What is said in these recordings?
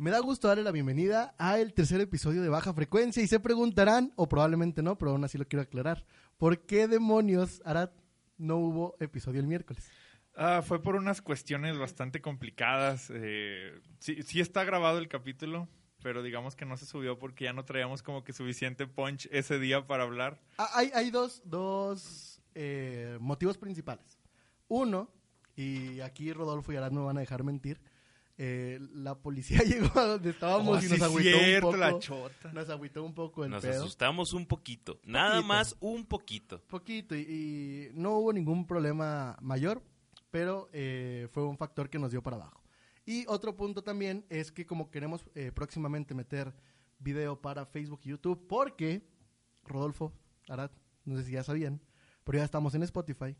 Me da gusto darle la bienvenida a el tercer episodio de Baja Frecuencia y se preguntarán, o probablemente no, pero aún así lo quiero aclarar, ¿por qué demonios, Arad, no hubo episodio el miércoles? Ah, fue por unas cuestiones bastante complicadas. Eh, sí, sí está grabado el capítulo, pero digamos que no se subió porque ya no traíamos como que suficiente punch ese día para hablar. Ah, hay, hay dos, dos eh, motivos principales. Uno, y aquí Rodolfo y Arad no van a dejar mentir, eh, la policía llegó a donde estábamos Oh, y sí nos es agüitó cierto, un poco. la chota. Nos agüitó un poco el Nos pedo. asustamos un poquito. Nada más un poquito. Poquito y, y no hubo ningún problema mayor, pero eh, fue un factor que nos dio para abajo. Y otro punto también es que como queremos eh, próximamente meter video para Facebook y YouTube, porque Rodolfo, Arad, no sé si ya sabían, pero ya estamos en Spotify,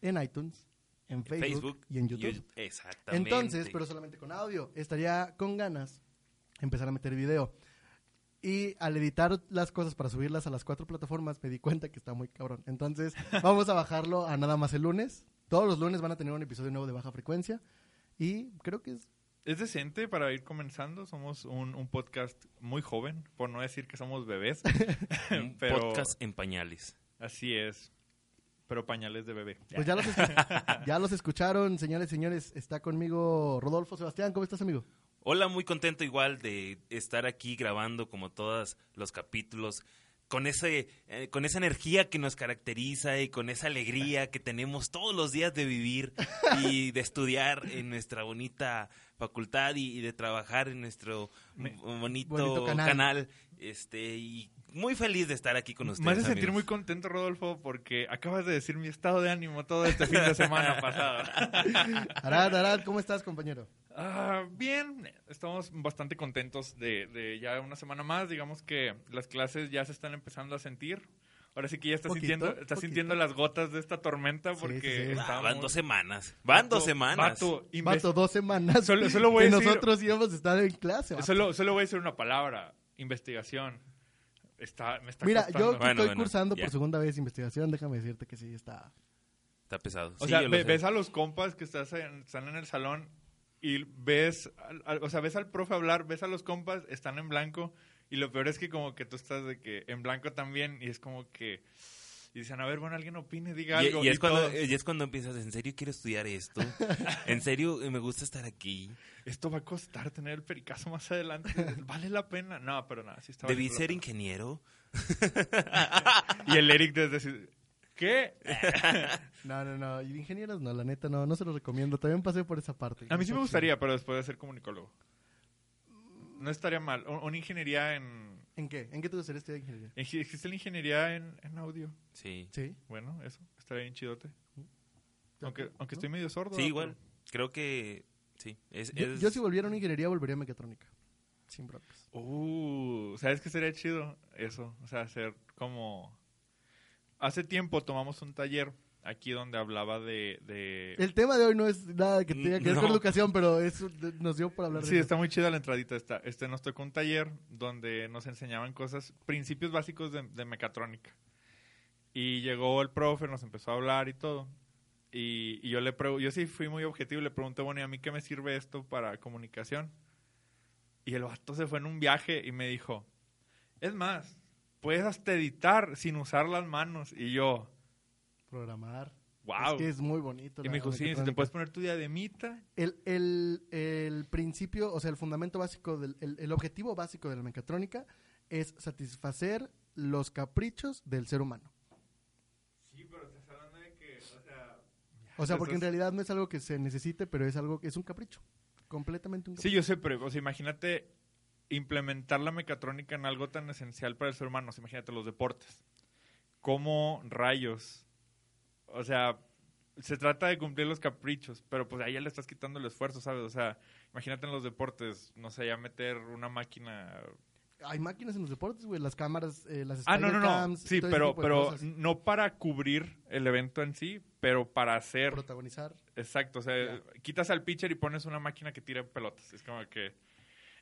en iTunes, en Facebook, Facebook y en YouTube. Exactamente. Entonces, pero solamente con audio. Estaría con ganas empezar a meter video. Y al editar las cosas para subirlas a las cuatro plataformas, me di cuenta que está muy cabrón. Entonces, vamos a bajarlo a nada más el lunes. Todos los lunes van a tener un episodio nuevo de baja frecuencia. Y creo que es. Es decente para ir comenzando. Somos un, un podcast muy joven, por no decir que somos bebés. Un pero podcast en pañales. así es. Pero pañales de bebé. Pues ya los, ya los escucharon, señores y señores. Está conmigo Rodolfo Sebastián. ¿Cómo estás, amigo? Hola, muy contento igual de estar aquí grabando como todos los capítulos. Con, ese, eh, con esa energía que nos caracteriza y con esa alegría que tenemos todos los días de vivir y de estudiar en nuestra bonita facultad y, y de trabajar en nuestro Me- bonito, bonito canal. canal. Este, y muy feliz de estar aquí con ustedes. Me hace sentir amigos. muy contento, Rodolfo, porque acabas de decir mi estado de ánimo todo este fin de semana pasado. Arad, Arad, ¿cómo estás, compañero? Ah, bien, estamos bastante contentos de, de ya una semana más. Digamos que las clases ya se están empezando a sentir. Ahora sí que ya estás Poquito, sintiendo, estás poquito. sintiendo las gotas de esta tormenta Sí, porque sí, sí. Ah, estamos- van dos semanas. Van dos Vato, semanas. vato, inves- Vato, dos semanas. Solo- solo voy a que decir- nosotros íbamos a estar en clase. vato. Solo, solo voy a decir una palabra, investigación. Está, me está Mira, costando. yo Bueno, estoy bueno, cursando por segunda vez investigación, déjame decirte que sí está. Está pesado. O Sí, sea, ve- ves a los compas que estás en- están en el salón y ves, al- al- o sea, ves al profe hablar, ves a los compas, están en blanco y lo peor es que como que tú estás de que en blanco también y es como que y dicen, a ver, bueno, alguien opine, diga Y, algo. y es cuando, y es cuando empiezas, ¿en serio quiero estudiar esto? ¿En serio me gusta estar aquí? esto va a costar tener el pericazo más adelante, vale la pena. No, pero nada, sí está ¿Debí ser pena. ingeniero? Y el Eric desde ¿qué? No, no, no. Y de ingenieros no, la neta no, no se los recomiendo. También pasé por esa parte. A mí sí me gustaría, pero después de ser comunicólogo. No estaría mal. O- Una ingeniería en... ¿En qué? ¿En qué te gustaría estudiar ingeniería? en- Existe la ingeniería en, en audio. Sí. Sí. Bueno, eso. Estaría bien chidote. Aunque, ¿No? aunque estoy medio sordo. Sí, igual. Creo que sí. Es, Yo, es- yo si volviera a una ingeniería, volvería a mecatrónica. Sin broncas. Uh, ¿sabes qué sería chido? Eso. O sea, hacer como... Hace tiempo tomamos un taller aquí donde hablaba de... de... El tema de hoy no es nada que tenga que ver No. con educación, pero eso de- nos dio por hablar Sí, de eso. está muy chida la entradita esta. Este, nos tocó un taller donde nos enseñaban cosas, principios básicos de, de mecatrónica. Y llegó el profe, nos empezó a hablar y todo. Y, y yo le yo sí fui muy objetivo y le pregunté, bueno, ¿y a mí qué me sirve esto para comunicación? Y el vato se fue en un viaje y me dijo, es más, puedes hasta editar sin usar las manos. Y yo, Programar. wow. Es que es muy bonito. y me dijo, sí, si te puedes poner tu diademita. El, el, el principio, o sea, el fundamento básico, del, el, el objetivo básico de la mecatrónica es satisfacer los caprichos del ser humano. Sí, pero estás hablando de que, o sea... O sea, porque en realidad no es algo que se necesite, pero es algo que es un capricho. Completamente un capricho. Sí, yo sé, pero o sea, imagínate implementar la mecatrónica en algo tan esencial para el ser humano. O sea, imagínate los deportes. ¿Cómo rayos? O sea, se trata de cumplir los caprichos, pero pues ahí ya le estás quitando el esfuerzo, ¿sabes? O sea, imagínate en los deportes, no sé, ya meter una máquina... Hay máquinas en los deportes, güey, las cámaras, eh, las Ah, no, no, no. Sí, pero, pero no para cubrir el evento en sí, pero para hacer... protagonizar. Exacto, o sea, quitas al pitcher y pones una máquina que tira pelotas. Es como que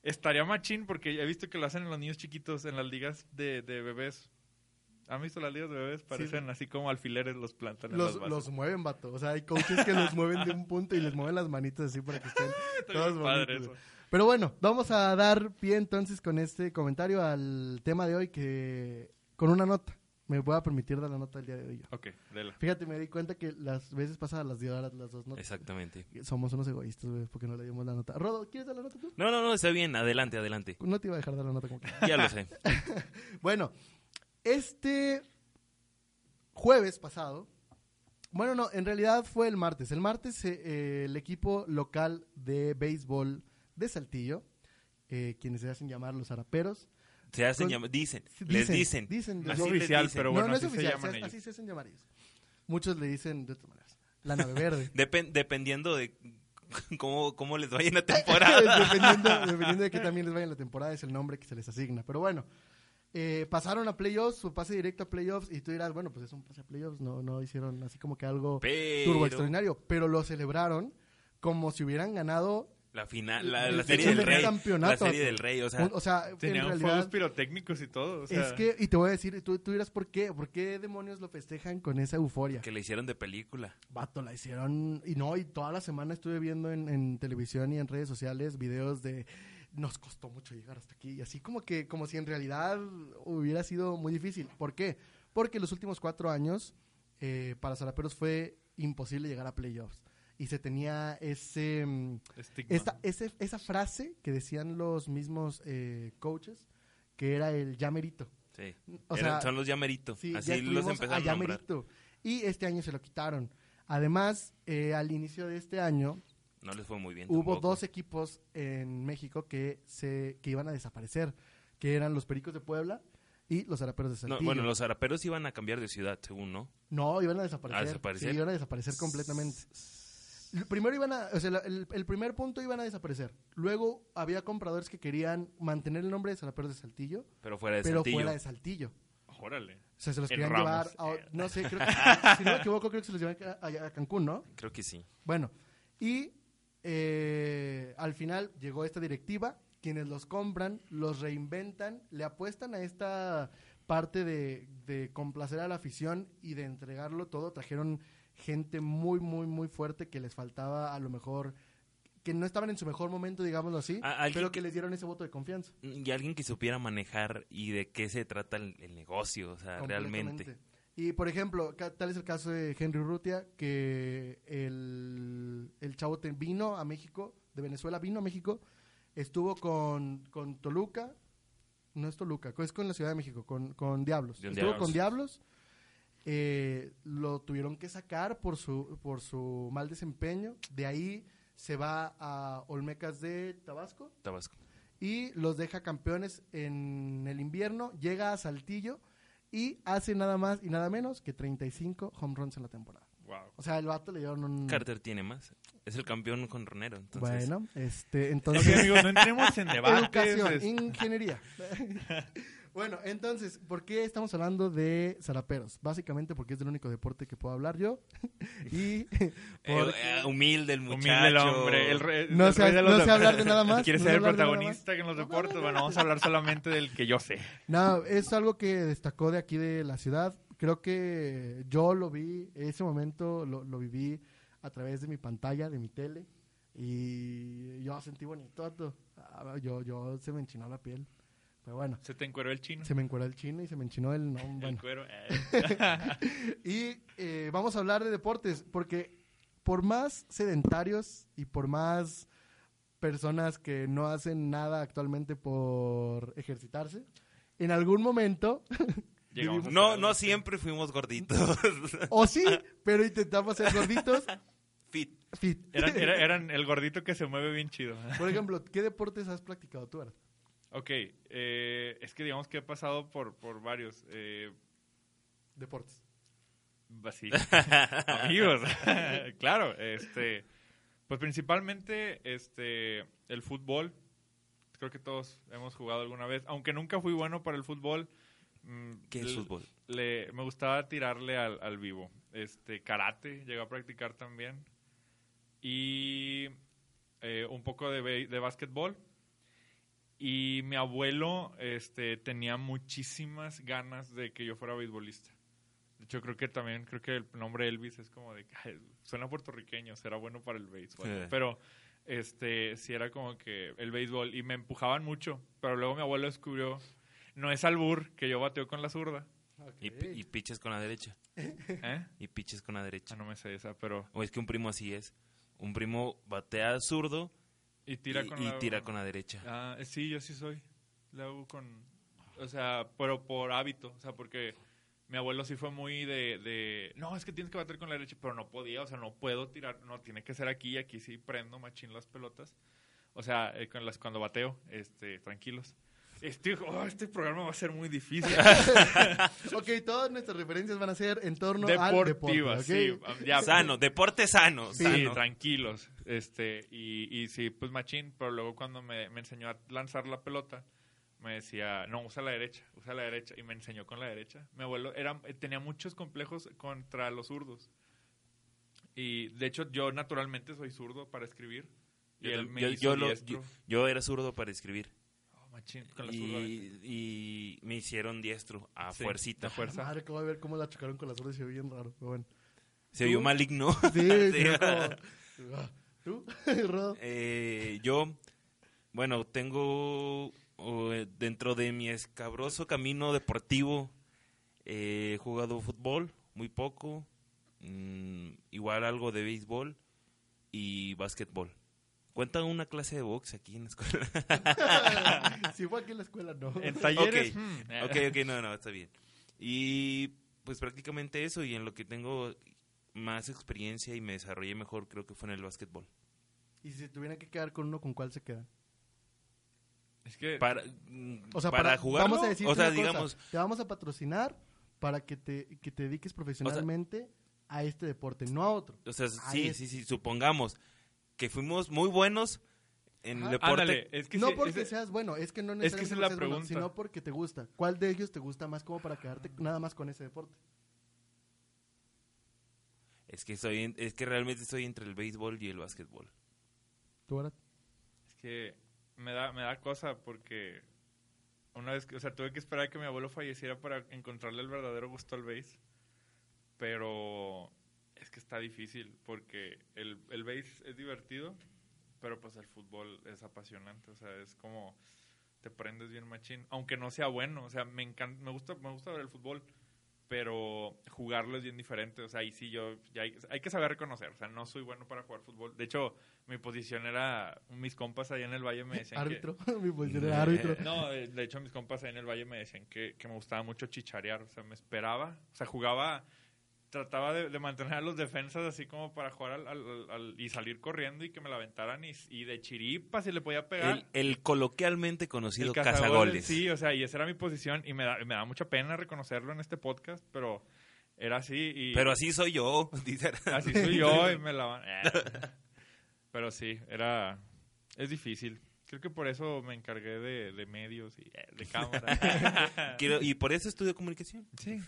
estaría machín porque he visto que lo hacen en los niños chiquitos en las ligas de, de bebés. ¿Han visto las ligas de bebés? Parecen así como alfileres los plantan en Los, bases. los mueven, vato. O sea, hay coaches que los mueven de un punto y les mueven las manitas así para que estén todos padre bonitos, eso. Pero bueno, vamos a dar pie entonces con este comentario al tema de hoy que con una nota. Me voy a permitir dar la nota del día de hoy. yo. Ok, dela. Fíjate, me di cuenta que las veces pasadas las dio ahora las dos notas. Exactamente. Somos unos egoístas, güey, porque no le dimos la nota. Rodo, ¿quieres dar la nota tú? No, no, no, está bien. Adelante, adelante. No te iba a dejar dar la nota como que. Ya lo sé. Bueno, este jueves pasado, bueno, no, en realidad fue el martes. El martes eh, eh, el equipo local de béisbol de Saltillo, eh, quienes se hacen llamar los araperos, Se hacen Con- llamar, dicen, dicen, les dicen. dicen, No es oficial, dicen. pero no, bueno, no es así se oficial, llaman se- ellos. así se hacen llamar ellos. Muchos le dicen de otras maneras. La nave verde. Depen- dependiendo de cómo, cómo les vaya en la temporada. dependiendo, dependiendo de que también les vaya en la temporada, es el nombre que se les asigna. Pero bueno, eh, pasaron a playoffs, su pase directo a playoffs, y tú dirás, bueno, pues es un pase a playoffs, no, no hicieron así como que algo Pero turbo extraordinario, pero lo celebraron como si hubieran ganado, la final, la, la serie del rey. campeonato, la serie del rey, o sea, o sea, en Tenían fuegos realidad... pirotécnicos y todo. O sea, Es que, y te voy a decir, tú, tú dirás, ¿por qué? ¿Por qué demonios lo festejan con esa euforia? que le hicieron de película. Vato, la hicieron. Y no, y toda la semana estuve viendo en, en televisión y en redes sociales videos de. Nos costó mucho llegar hasta aquí. Y así como que, como si en realidad hubiera sido muy difícil. ¿Por qué? Porque los últimos cuatro años eh, para Zaraperos fue imposible llegar a playoffs. Y se tenía ese. mm, estigma. esta, ese- esa frase que decían los mismos eh, coaches, que era el ya merito. Sí. O Eran- sea, son los llamaeritos. Sí, Así ya los empezaron a allá nombrar. merito. Y este año se lo quitaron. Además, eh, al inicio de este año No les fue muy bien. hubo tampoco. dos equipos en México que se que iban a desaparecer, que eran los Pericos de Puebla y los Araperos de No, Saltillo. bueno, los araperos iban a cambiar de ciudad, según, ¿no? No, iban a desaparecer. ¿A desaparecer? Sí, iban a desaparecer completamente. Primero iban a, o sea, el, el primer punto iban a desaparecer. Luego había compradores que querían mantener el nombre de Zaraperos de Saltillo, Pero fuera de pero Saltillo. fuera de Saltillo. Órale. O sea, se los En querían Ramos. llevar a, no sé, creo, si no me equivoco, creo que se los llevan a, a- a Cancún, ¿no? Creo que sí. Bueno, y eh, al final llegó esta directiva, quienes los compran, los reinventan, le apuestan a esta parte de, de complacer a la afición y de entregarlo todo. Trajeron gente muy, muy, muy fuerte que les faltaba a lo mejor, que no estaban en su mejor momento, digámoslo así, pero que- que les dieron ese voto de confianza. Y alguien que supiera manejar y de qué se trata el, el negocio, o sea, realmente. Y por ejemplo, tal es el caso de Henry Urrutia, que el, el chavo te- vino a México, de Venezuela vino a México, estuvo con, con Toluca, no es Toluca, es con la Ciudad de México, con, con Diablos. Estuvo Diablos. con Diablos, eh, lo tuvieron que sacar por su, por su mal desempeño, de ahí se va a Olmecas de Tabasco Tabasco. y los deja campeones en el invierno, llega a Saltillo y hace nada más y nada menos que 35 home runs en la temporada. Wow. O sea, el vato le dieron un... Carter tiene más. Es el campeón con Ronero. Entonces, Bueno, este, Ok, entonces... amigos, no entremos en debates. Educación, ingeniería. bueno, entonces, ¿por qué estamos hablando de zaraperos? Básicamente porque es el único deporte que puedo hablar yo. y eh, porque- eh, humilde el muchacho. Humilde el hombre. El re- No el sé- rey de no los sé de- hablar de nada más, ¿Quieres no ser el protagonista en los deportes? no, no, Bueno, no. vamos a hablar solamente del que yo sé. No, es algo que destacó de aquí de la ciudad. Creo que yo lo vi, ese momento lo, lo viví a través de mi pantalla, de mi tele. Y yo sentí bonito. Ah, Yo, yo se me enchinó la piel. Pero bueno, Se te encueró el chino. se me encueró el chino y se me enchinó el no, El bueno. cuero. eh. Y eh, vamos a hablar de deportes, porque por más sedentarios y por más personas que no hacen nada actualmente por ejercitarse, en algún momento Llegamos No, no siempre fuimos gorditos. O sí, pero intentamos ser gorditos, Fit. fit. Eran, era- eran el gordito que se mueve bien chido. Por ejemplo, ¿qué deportes has practicado tú, Art? Ok, eh, es que digamos que he pasado por, por varios. Eh, Deportes. Así, amigos, claro, este, pues principalmente, este, el fútbol, creo que todos hemos jugado alguna vez, aunque nunca fui bueno para el fútbol. mm, ¿Qué es le- fútbol? le- me gustaba tirarle al, al vivo. Este, karate, llegué a practicar también. Y eh, un poco de, de básquetbol. Y mi abuelo este, tenía muchísimas ganas de que yo fuera beisbolista. De hecho, creo que también, creo que el nombre Elvis es como de, que, "Ay, suena puertorriqueño, será bueno para el béisbol. Pero, este, sí era como que el béisbol, y me empujaban mucho. Pero luego mi abuelo descubrió, no es albur, que yo bateo con la zurda. Y piches con la derecha. ¿Eh? Y piches con la derecha. Ah, no me sé esa, pero... O es que un primo así es. Un primo batea zurdo Y tira y, con y la... tira con la derecha. Ah, eh, sí, yo sí soy. Le hago con... O sea, pero por hábito. O sea, porque mi abuelo sí fue muy de, de... No, es que tienes que bater con la derecha, pero no podía. O sea, no puedo tirar. No, tiene que ser aquí y aquí sí prendo machín las pelotas. O sea, eh, con las, cuando bateo, este, tranquilos. Este, oh, este programa va a ser muy difícil. Ok, todas nuestras referencias van a ser en torno al deporte. Deportivas, sí. Ya, Sano, deporte sano. Sí, sano. tranquilos. Este, y, y sí, pues machín, pero luego cuando me, me enseñó a lanzar la pelota, me decía, no, usa la derecha, usa la derecha, y me enseñó con la derecha. Mi abuelo era, tenía muchos complejos contra los zurdos. Y de hecho, yo naturalmente soy zurdo para escribir. Y Yo, él me yo- hizo yo lo- diestro. yo- yo era zurdo para escribir. Machín, con la zurda. Y, y me hicieron diestro a Sí, fuercita. a fuerza. Madre, que voy a ver cómo la chocaron con la zurda y se ve bien raro. Pero bueno. Se vio ¿Tú? maligno. Sí, Sí. como- ¿Tú? Eh, yo, bueno, tengo eh, dentro de mi escabroso camino deportivo, eh, he jugado fútbol, muy poco, mm, igual algo de béisbol y básquetbol. Cuenta una clase de box aquí en la escuela. si fue aquí en la escuela, no. En talleres. Ok, hmm, ok, ok, no, no, está bien. Y pues prácticamente eso y en lo que tengo más experiencia y me desarrollé mejor creo que fue en el básquetbol. Y si se tuvieran que quedar con uno, ¿con cuál se quedan? Es que Para, mm, O sea, para, para, jugarlo, vamos a decir o sea, digamos, te vamos a patrocinar para que te, que te dediques profesionalmente a este deporte, no a otro. O sea, sí, es. sí, sí, supongamos que fuimos muy buenos en Ajá. deporte. ándale, es que no sí, porque seas bueno, es que no es que necesariamente es la seas bueno, pregunta. sino porque te gusta. ¿Cuál de ellos te gusta más como para quedarte nada más con ese deporte? Es que soy, en- es que realmente estoy entre el béisbol y el básquetbol. ¿Tú, Barat? Es que me da, me da cosa porque una vez que, o sea, tuve que esperar a que mi abuelo falleciera para encontrarle el verdadero gusto al base. Pero es que está difícil porque el, el base es divertido, pero pues el fútbol es apasionante. O sea, es como te prendes bien machín. Aunque no sea bueno, o sea, me encanta, me gusta, me gusta ver el fútbol, pero jugarlo es bien diferente. O sea, ahí sí yo, ya hay, hay que saber reconocer. O sea, no soy bueno para jugar fútbol. De hecho, mi posición era, mis compas allá en el valle me decían que- Árbitro, mi posición era árbitro. no, de, hecho mis compas ahí en el valle me decían que, que me gustaba mucho chicharear, o sea, me esperaba, o sea, jugaba, trataba de, de mantener a los defensas así como para jugar al, al- al- y salir corriendo y que me la aventaran y, y de chiripa si le podía pegar. El, el coloquialmente conocido El cazagoles. Sí, o sea, y esa era mi posición y me da, me da mucha pena reconocerlo en este podcast, pero era así y... Pero así soy yo. dice. Así soy yo y me la van... eh. Pero sí, era... Es difícil. Creo que por eso me encargué de, de medios y eh, de cámara. Y por eso estudio comunicación. sí.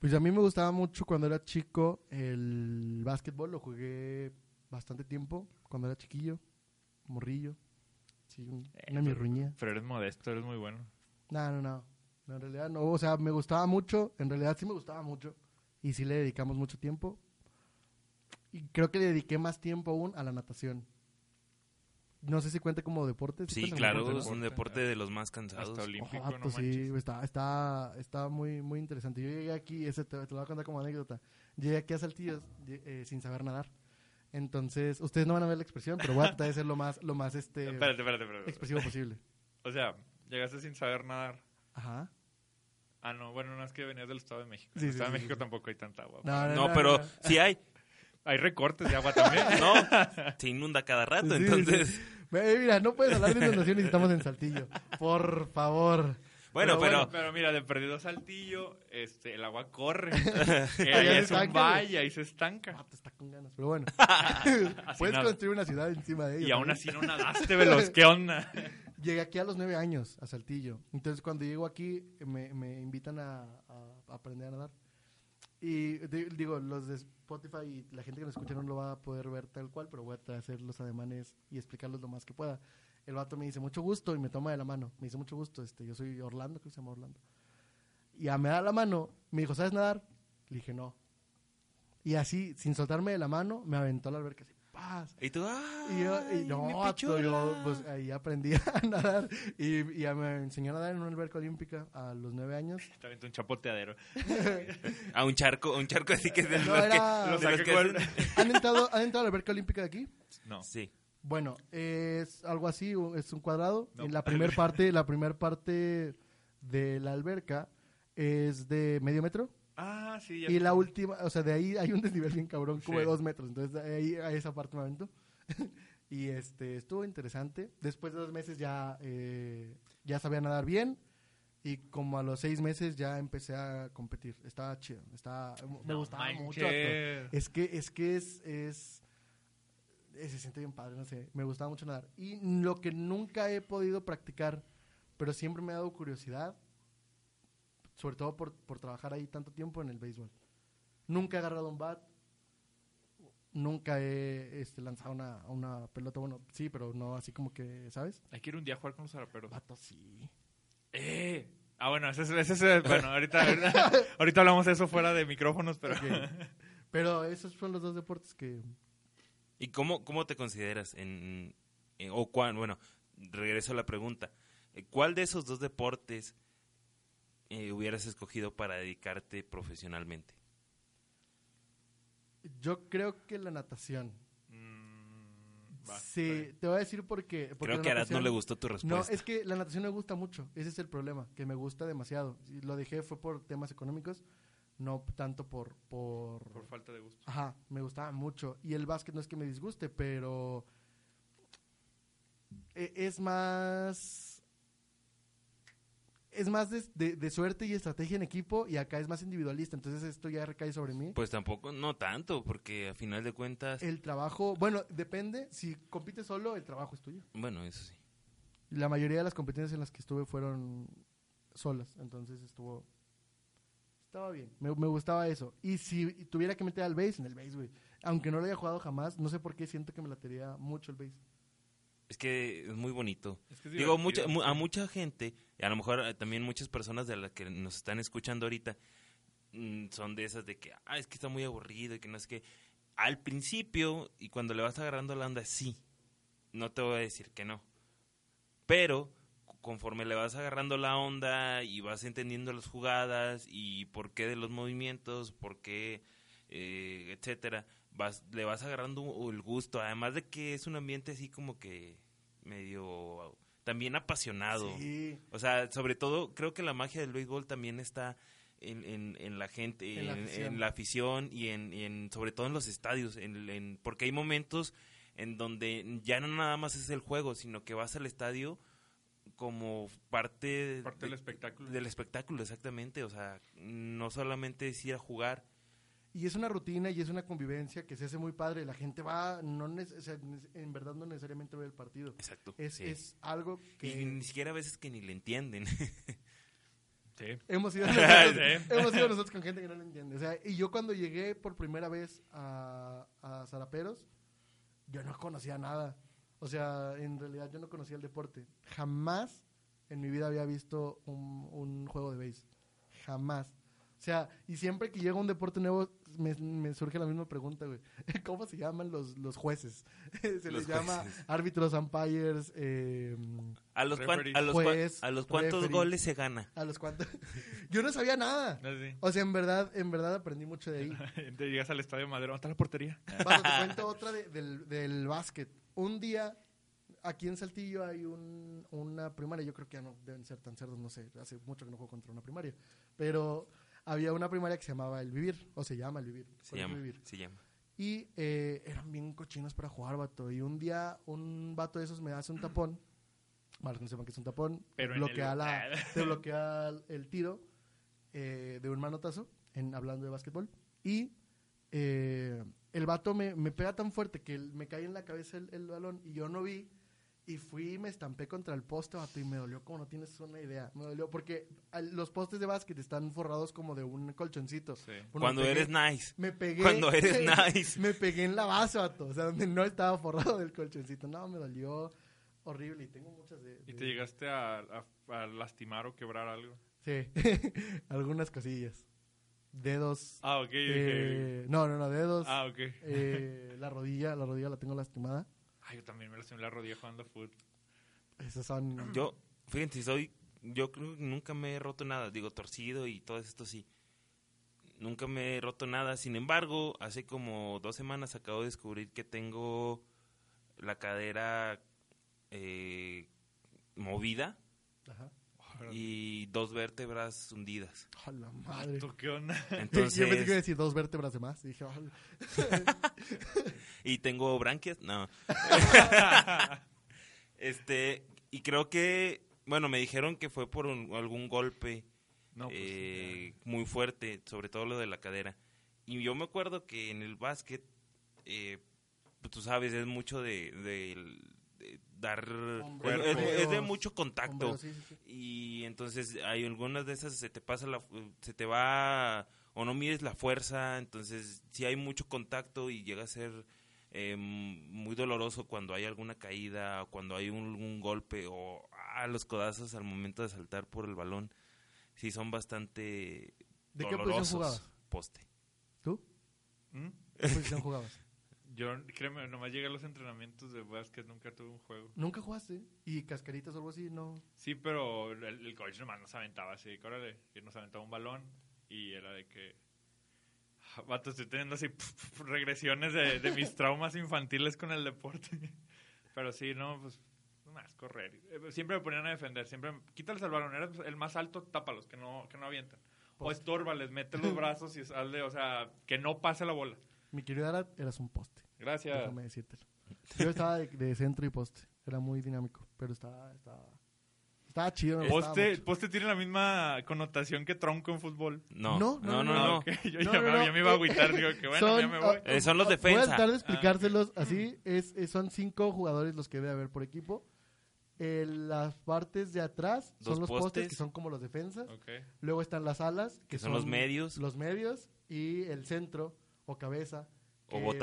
Pues a mí me gustaba mucho cuando era chico el básquetbol, lo jugué bastante tiempo cuando era chiquillo, morrillo. Sí, un- una Eh, mirruñía. Pero eres modesto, eres muy bueno. No, no, no. No, En realidad no. O sea, me gustaba mucho. En realidad sí me gustaba mucho. Y sí le dedicamos mucho tiempo. Y creo que le dediqué más tiempo aún a la natación. No sé si cuenta como deporte. Sí, como claro, deporte, es ¿no? un deporte de los más cansados. Hasta olímpico, Ojo, no pues sí, está, está, está muy, muy interesante. Yo llegué aquí, ese te, te lo voy a contar como anécdota. Llegué aquí a Saltillo lle- eh, sin saber nadar. Entonces, ustedes no van a ver la expresión, pero voy a tratar de ser lo más, lo más este, Espérate, espérate, espérate. expresivo posible. O sea, llegaste sin saber nadar. Ajá. Ah, no, bueno, no es que venías del Estado de México. Sí, en el sí, Estado sí, de México sí. tampoco hay tanta agua. No, No, pero sí hay. Hay recortes de agua también. No, se inunda cada rato, Sí, entonces... sí. Mira, no puedes hablar de inundaciones y estamos en Saltillo. Por favor. Bueno, pero, Pero mira, de perdido Saltillo, este, el agua corre. Allá ahí se es un estanca, valle, ahí se estanca. Ah, te está con ganas, pero bueno. Puedes nada. construir una ciudad encima de ella. Y aún ¿no? así no nadaste, veloz. ¿Qué onda? Llegué aquí a los nueve años, a Saltillo. Entonces, cuando llego aquí, me, me invitan a, a aprender a nadar. Y di- digo, los de Spotify y la gente que nos escucha no lo va a poder ver tal cual, pero voy a hacer los ademanes y explicarlos lo más que pueda. El vato me dice mucho gusto y me toma de la mano. Me dice mucho gusto, este, yo soy Orlando, creo que se llama Orlando. Y ya me da la mano, me dijo, ¿sabes nadar? Le dije, no. Y así, sin soltarme de la mano, me aventó a la alberca así, ¡paz! y tú, ¡ah! Y yo, y no, yo, pues ahí aprendí a nadar y, y ya me enseñó a nadar en una alberca olímpica a los nueve años. Un chapoteadero. A un charco, un charco así que es de No, los que- era- de los que ¿Han entrado, ¿Han entrado a la alberca olímpica de aquí? No. Sí. Bueno, es algo así, es un cuadrado. No. En la primera parte, la primera parte de la alberca es de medio metro Ah, sí. ya y la última, o sea, de ahí hay un desnivel bien cabrón, como Sí. de dos metros. Entonces ahí a esa parte me aventó. y este estuvo interesante. Después de dos meses ya eh, ya sabía nadar bien y como a los seis meses ya empecé a competir. Estaba chido, estaba, me No gustaba mucho. Es que es que es, es eh, se siente bien padre, no sé, me gustaba mucho nadar. Y lo que nunca he podido practicar, pero siempre me ha dado curiosidad, sobre todo por, por trabajar ahí tanto tiempo en el béisbol. Nunca he agarrado un bat, nunca he este, lanzado una, una pelota, bueno, sí, pero no así como que, ¿sabes? Hay que ir un día a jugar con los zaraperos. Vato, sí. ¡Eh! Ah, bueno, ese es, ese es- bueno, ahorita, ahorita, hablamos de eso fuera de micrófonos, pero... Ok. Pero esos son los dos deportes que... ¿Y cómo, cómo te consideras? En, en- o cuál, bueno, regreso a la pregunta. ¿Cuál de esos dos deportes eh, hubieras escogido para dedicarte profesionalmente? Yo creo que la natación. Mm, va, sí, te voy a decir por qué. porque Creo la que a Arad no le gustó tu No, respuesta. es que la natación me gusta mucho. Ese es el problema, que me gusta demasiado. Lo dejé fue por temas económicos, no tanto por... por... Por falta de gusto. Ajá, me gustaba mucho. Y el básquet no es que me disguste, pero... e- Es más... Es más de, de- de suerte y estrategia en equipo y acá es más individualista. Entonces esto ya recae sobre mí. Pues tampoco, no tanto, porque a final de cuentas, El trabajo, bueno, depende. Si compites solo, el trabajo es tuyo. bueno, eso sí. La mayoría de las competencias en las que estuve fueron solas, entonces estuvo... Estaba bien, me, me gustaba eso. Y si tuviera que meter al base, en el base, güey. Aunque no lo haya jugado jamás, no sé por qué siento que me latería mucho el base. Es que es muy bonito. Es que es Digo, mucha, mu- a mucha gente, y a lo mejor eh, también muchas personas de las que nos están escuchando ahorita, mm, son de esas de que, ah, es que está muy aburrido y que no es que... Al principio, y cuando le vas agarrando la onda, sí. No te voy a decir que no. Pero, conforme le vas agarrando la onda y vas entendiendo las jugadas y por qué de los movimientos, por qué, eh, etcétera, vas, le vas agarrando el gusto. Además de que es un ambiente así como que medio también apasionado. Sí, O sea, sobre todo, creo que la magia del béisbol también está en, en, en la gente, En la en, afición. en la afición y en, y en- sobre todo en los estadios, en, en- porque hay momentos en donde ya no nada más es el juego, sino que vas al estadio como parte, Parte del espectáculo. del espectáculo, exactamente. O sea, no solamente es ir a jugar, y es una rutina y es una convivencia que se hace muy padre. La gente va, no nece- o sea, en verdad no necesariamente ve el partido. exacto. Es, sí. es algo que Y ni siquiera a veces que ni le entienden. Sí. hemos ido nosotros, Sí. hemos ido nosotros con gente que no lo entiende. O sea, y yo cuando llegué por primera vez a, a Zaraperos, yo no conocía nada. O sea, en realidad yo no conocía el deporte. Jamás en mi vida había visto un, un juego de base. Jamás. O sea, y siempre que llega un deporte nuevo, me, me surge la misma pregunta, güey. ¿Cómo se llaman los, los jueces? se Los les llama jueces. árbitros, umpires, eh, ¿A los, cuan- a los, Juez, a los cuántos referee. goles se gana? a los cuantos. yo no sabía nada. Así. O sea, en verdad, en verdad aprendí mucho de ahí. Te llegas al estadio Madero, ¿dónde está la portería? Vato, te cuento otra de- del, del básquet. Un día, aquí en Saltillo hay un, una primaria, yo creo que ya no deben ser tan cerdos, no sé, hace mucho que no juego contra una primaria, pero había una primaria que se llamaba El Vivir, o se llama El Vivir. Se llama, Vivir. se llama. Y eh, eran bien cochinos para jugar, vato. Y un día, un vato de esos me hace un tapón Para los que no sepan que es un tapón, Pero bloquea el- la, te bloquea el, tiro eh, de un manotazo, en, hablando de básquetbol. Y eh, el vato me, me pega tan fuerte que me cae en la cabeza el, el balón y yo no vi. Y fui y me estampé contra el poste, vato, y me dolió como no tienes una idea. Me dolió porque al- los postes de básquet están forrados como de un colchoncito. Sí. Bueno, Cuando pegué- eres nice. Me pegué. Cuando eres nice. me pegué en la base, vato. O sea, donde no estaba forrado del colchoncito. No, me dolió horrible. Y tengo muchas de. ¿Y te llegaste a, a- a lastimar o quebrar algo? Sí, algunas cosillas. Dedos. Ah, ok. eh, no, no, no, dedos. Ah, ok. eh, la rodilla, la rodilla la tengo lastimada. Ay, yo también me lastimé la rodilla jugando fútbol. Esas son. Yo, fíjense, soy, yo creo que nunca me he roto nada, digo, torcido y todo esto sí. Nunca me he roto nada, sin embargo, hace como dos semanas acabo de descubrir que tengo la cadera eh, movida Ajá. Y dos vértebras hundidas. A la madre. ¿Tú qué onda? Yo pensé que iba a Entonces, decir dos vértebras de más. Y dije, y tengo branquias, no. este, y creo que, bueno, me dijeron que fue por un- algún golpe No, pues, eh, muy fuerte, sobre todo lo de la cadera. Y yo me acuerdo que en el básquet, eh, pues, tú sabes, es mucho de, de- de dar... Es, es- es de mucho contacto. Hombre, sí, sí, sí. Y entonces hay algunas de esas, se te pasa la... se te va... o no mides la fuerza, entonces si hay mucho contacto y llega a ser eh, muy doloroso cuando hay alguna caída, o cuando hay un, un golpe o ah, los codazos al momento de saltar por el balón. Sí, son bastante ¿De qué posición dolorosos. jugabas? Poste. ¿Tú? ¿Mm? ¿Qué posición jugabas? Yo, créeme, nomás llegué a los entrenamientos de básquet, nunca tuve un juego. Nunca jugaste. ¿Y cascaritas o algo así? No. Sí, pero el, el coach nomás nos aventaba así, órale, que nos aventaba un balón y era de que... "Ah, Vato, estoy teniendo así regresiones de, de mis traumas infantiles con el deporte. Pero sí, no, pues más correr. Eh, Siempre me ponían a defender, siempre quítales el balón, eres el más alto, tápalos, que no, que no avienten. O estórbales, mete los brazos y salde, o sea, que no pase la bola. Mi querido Arad, eras un poste. Gracias. Déjame decírtelo. Yo estaba de, de centro y poste. Era muy dinámico. Pero estaba. Estaba, estaba chido. Poste, poste tiene la misma connotación que tronco en fútbol. No, No, no, no, no, no. Ah, no. ok. Yo, No, ya, no, me, no. ya me iba a agüitar, digo que bueno, Son, ya me voy. ah, Eh, son los Voy a defensa. tratar de explicárselos así. Es, es- son cinco jugadores los que debe haber por equipo. Eh, las partes de atrás Dos son los postes, postes. que son como los defensas. Ok. Luego están las alas, que, Que son los medios. Los medios y el centro o cabeza. O es-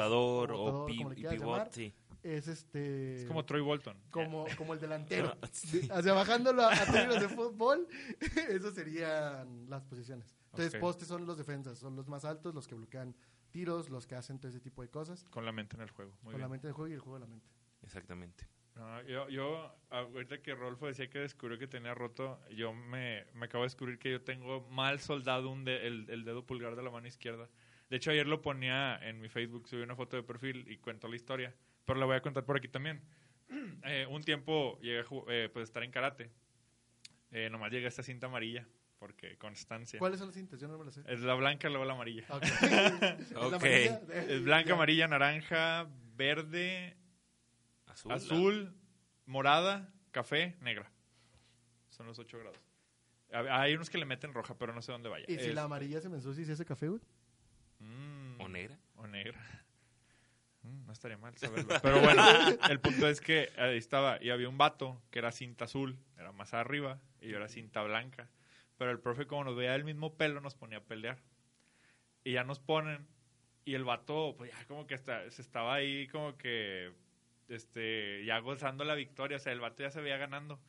o, pivot, llamar, sí. Es este. Es como Troy Bolton. como, como el delantero. Sí. De- O sea, bajándolo a, a términos de fútbol, eso serían las posiciones. Entonces, postes son los defensas, son los más altos, los que bloquean tiros, los que hacen todo ese tipo de cosas. Con la mente en el juego. Muy con la mente del juego y el juego de la mente. Exactamente. No, yo, yo, ahorita que Rolfo decía que descubrió que tenía roto, yo me, me acabo de descubrir que yo tengo mal soldado un de- el, el dedo pulgar de la mano izquierda. De hecho, ayer lo ponía en mi Facebook, subí una foto de perfil y cuento la historia. Pero la voy a contar por aquí también. Eh, un tiempo llegué a eh, pues, estar en karate. Eh, nomás llegué a esta cinta amarilla, porque constancia. ¿Cuáles son las cintas? Yo no me las sé. Es la blanca, luego la amarilla. Ok. ¿Es la Ok. amarilla? Es blanca, amarilla, naranja, verde, Azul. azul, morada, café, negra. Son los ocho grados. Hay unos que le meten roja, pero no sé dónde vaya. ¿Y si Es- la amarilla se me ensucia y se hace café, güey? Mm, ¿O negra? O negra. Mm, no estaría mal saberlo. Pero bueno, el punto es que ahí estaba. Y había un vato que era cinta azul, era más arriba, y yo era cinta blanca. Pero el profe, como nos veía del mismo pelo, nos ponía a pelear. Y ya nos ponen. Y el vato, pues ya como que está, se estaba ahí como que, este, ya gozando la victoria. O sea, el vato ya se veía ganando.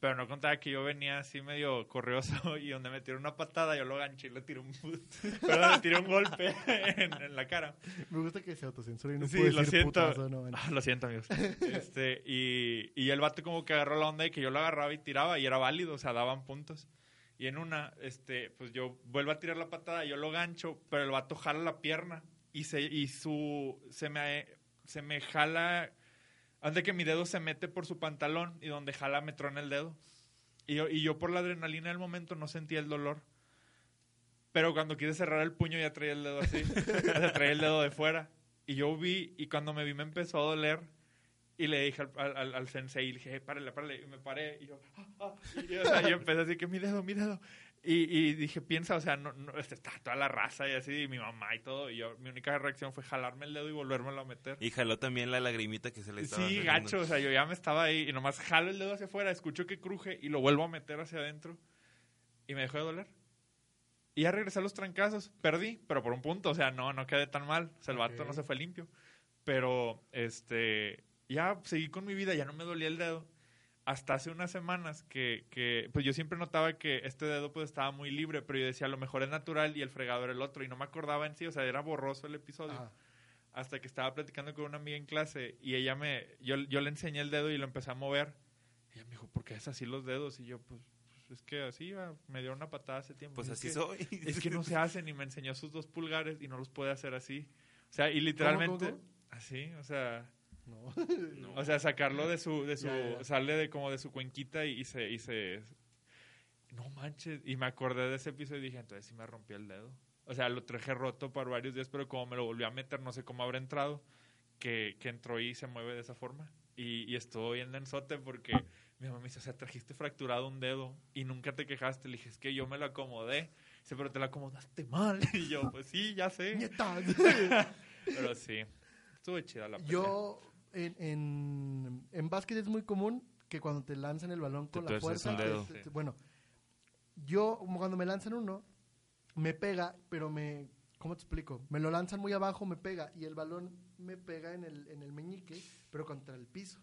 Pero no contaba que yo venía así medio corrioso y donde me tiró una patada, yo lo ganché y le tiré un, perdón, le tiré un golpe en, en la cara. Me gusta que se autocensure y no Sí, puede lo decir siento. putazo, no. Ah, lo siento, amigos. Este, y, y el vato como que agarró la onda y que yo lo agarraba y tiraba y era válido, o sea, daban puntos. Y en una, este, pues yo vuelvo a tirar la patada, yo lo gancho, pero el vato jala la pierna y se, y su, se me, se me jala, antes que mi dedo se mete por su pantalón y donde jala me trona el dedo. Y yo, y yo por la adrenalina del momento no sentía el dolor. Pero cuando quise cerrar el puño ya traía el dedo así. sea, traía el dedo de fuera. Y yo vi, y cuando me vi me empezó a doler. Y le dije al, al, al- sensei, y le dije, "Eh, párale, párale. Y me paré. Y yo, "Ah, ah", y, o sea, yo empecé así que mi dedo, mi dedo. Y, y dije, piensa, o sea, no, no, este, está toda la raza y así, y mi mamá y todo. Y yo, mi única reacción fue jalarme el dedo y volvérmelo a meter. Y jaló también la lagrimita que se le estaba Sí, saliendo. gacho, o sea, yo ya me estaba ahí y nomás jalo el dedo hacia afuera, escucho que cruje y lo vuelvo a meter hacia adentro y me dejó de doler. Y ya regresé a los trancazos, perdí, pero por un punto, o sea, no, no quedé tan mal, o sea, el vato Ok. no se fue limpio. Pero, este, ya seguí con mi vida, ya no me dolía el dedo. Hasta hace unas semanas que, que, pues yo siempre notaba que este dedo pues estaba muy libre, pero yo decía, a lo mejor es natural y el fregado era el otro, y no me acordaba en sí, o sea, era borroso el episodio Ajá. hasta que estaba platicando con una amiga en clase y ella me, yo, yo le enseñé el dedo y lo empecé a mover. Y ella me dijo, ¿por qué es así los dedos? Y yo, pues, pues, es que así, va, me dio una patada hace tiempo. Pues Es así que- soy. Es que no se hacen y me enseñó sus dos pulgares y no los puede hacer así. O sea, y literalmente, cómo? así, o sea, No. No. o sea, sacarlo de su, de su, Ya, ya. sale de como de su cuenquita y, y se, y se, no manches. Y me acordé de ese episodio y dije, entonces sí me rompí el dedo. O sea, lo traje roto por varios días, pero como me lo volví a meter, no sé cómo habrá entrado, que, que entró y se mueve de esa forma. Y, y estuvo bien densote porque mi mamá me dice, o sea, trajiste fracturado un dedo y nunca te quejaste. Le dije, es que yo me lo acomodé. Dice, pero te lo acomodaste mal. Y yo, pues sí, ya sé. Pero sí, estuvo chida la pelea. Yo, en, en, en básquet es muy común que cuando te lanzan el balón con Te la fuerza. te- dedo. te- te- bueno, yo, cuando me lanzan uno, me pega, pero me. ¿Cómo te explico? Me lo lanzan muy abajo, me pega, y el balón me pega en el, en el meñique, pero contra el piso.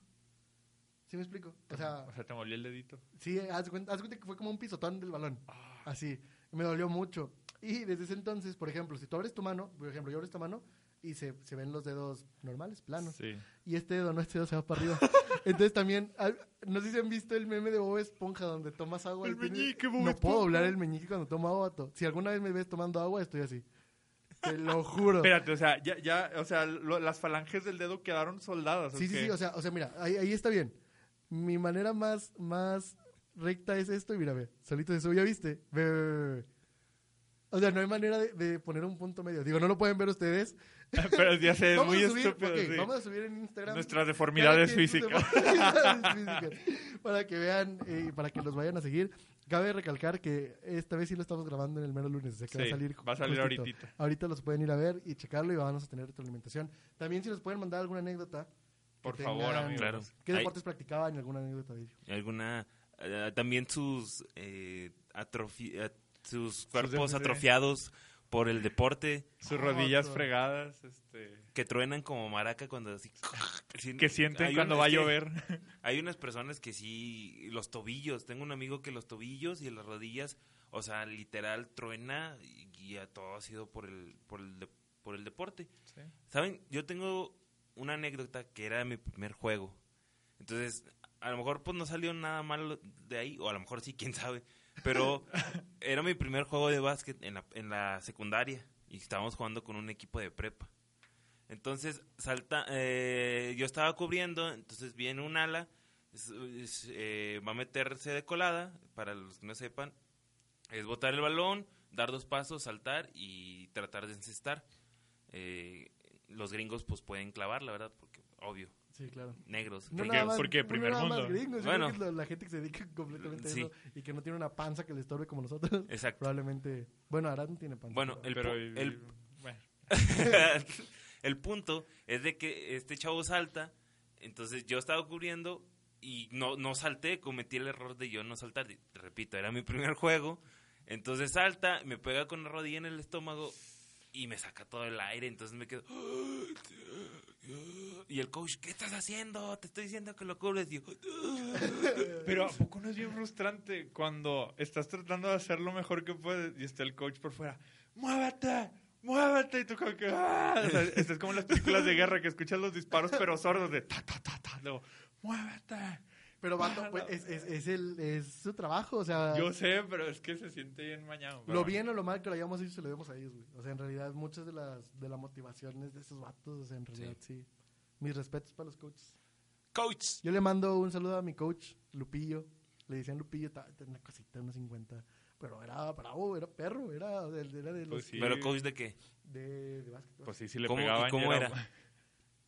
¿Sí me explico? O sea, O sea, te molió el dedito. sí, haz cuenta, haz cuenta que fue como un pisotón del balón. Ah. Así. Me dolió mucho. Y desde ese entonces, por ejemplo, si tú abres tu mano, por ejemplo, yo abro esta mano y se, se ven los dedos normales, planos. Sí. Y este dedo no, este dedo se va para arriba. Entonces también, al- no sé si han visto el meme de Bob Esponja donde tomas agua. El meñique, Bob No puedo doblar el meñique cuando tomo agua. Si alguna vez me ves tomando agua, estoy así. Te lo juro. Espérate, o sea, ya, ya, o sea, lo- las falanges del dedo quedaron soldadas. ¿o Sí, sí, sí, o sea, o sea, mira, ahí, ahí está bien. Mi manera más, más recta es esto y mira, ve, solito se sube, ¿ya viste? Ve, ve, ve, ve. O sea, no hay manera de, de poner un punto medio. Digo, no lo pueden ver ustedes. Pero ya sé, es muy subir, estúpido. ok, sí. vamos a subir en Instagram. Nuestras deformidades sus físicas. para que vean eh, y para que los vayan a seguir. Cabe recalcar que esta vez sí lo estamos grabando en el mero lunes, sea que va a Sí, salir va a salir ahorita. Ahorita los pueden ir a ver y checarlo y vamos a tener retroalimentación. También si nos pueden mandar alguna anécdota. Por favor, tengan- amigos. Claro. ¿Qué Hay- deportes practicaban y alguna anécdota de ello? alguna eh, también sus eh, atrofi- eh, sus cuerpos de- atrofiados por el deporte Sus rodillas otro. fregadas, este... que truenan como maraca cuando así sí, Que sienten hay cuando va a es que llover. hay unas personas que sí los tobillos tengo un amigo que los tobillos y las rodillas o sea literal truena y, y a todo ha sido por el por el de- por el deporte Sí. saben yo tengo una anécdota que era mi primer juego entonces a lo mejor pues no salió nada malo de ahí o a lo mejor sí quién sabe pero era mi primer juego de básquet en la, en la secundaria y estábamos jugando con un equipo de prepa. Entonces, salta, eh, yo estaba cubriendo, entonces viene un ala, eh, va a meterse de colada, para los que no sepan, es botar el balón, dar dos pasos, saltar y tratar de encestar. Eh, los gringos pues pueden clavar, la verdad, porque obvio, Sí, claro. negros. No Porque- nada más, porque no primer más mundo. gringos, yo Bueno. creo que la, la gente que se dedica completamente Sí. a eso y que no tiene una panza que le estorbe como nosotros, Exacto. probablemente... Bueno, Arad no tiene panza. Bueno, pero- el, Pero, el bueno, el punto es de que este chavo salta, entonces yo estaba cubriendo y no, no salté, cometí el error de yo no saltar. Y, Repito, era mi primer juego, entonces salta, me pega con la rodilla en el estómago y me saca todo el aire, entonces me quedo... Y el coach, ¿qué estás haciendo? Te estoy diciendo que lo cubres. Yo, Pero ¿a poco no es bien frustrante cuando estás tratando de hacer lo mejor que puedes y está el coach por fuera? ¡Muévete! ¡Muévete! Y tú como que... ¡ah! O sea, esto es como las películas de guerra que escuchas los disparos pero sordos de... Ta, ta, ta, ta. Luego, ¡muévete! Pero, vato, pues, es, es, es el, es su trabajo, o sea... Yo sé, pero es que se siente bien mañana. Lo bien o lo mal que lo hayamos hecho se lo debemos a ellos, güey. O sea, en realidad muchas de las de la motivación es de esos vatos, o sea, en realidad sí. Mis respetos para los coaches. coach. Yo le mando un saludo a mi coach, Lupillo. Le decían Lupillo, tenía una cosita, unos 50. Pero era bravo, era perro, era, de- era de los... Pues sí. ¿Pero coach de qué? De, de básquet. Pues sí, sí le ¿Cómo- y pegaban. cómo y era?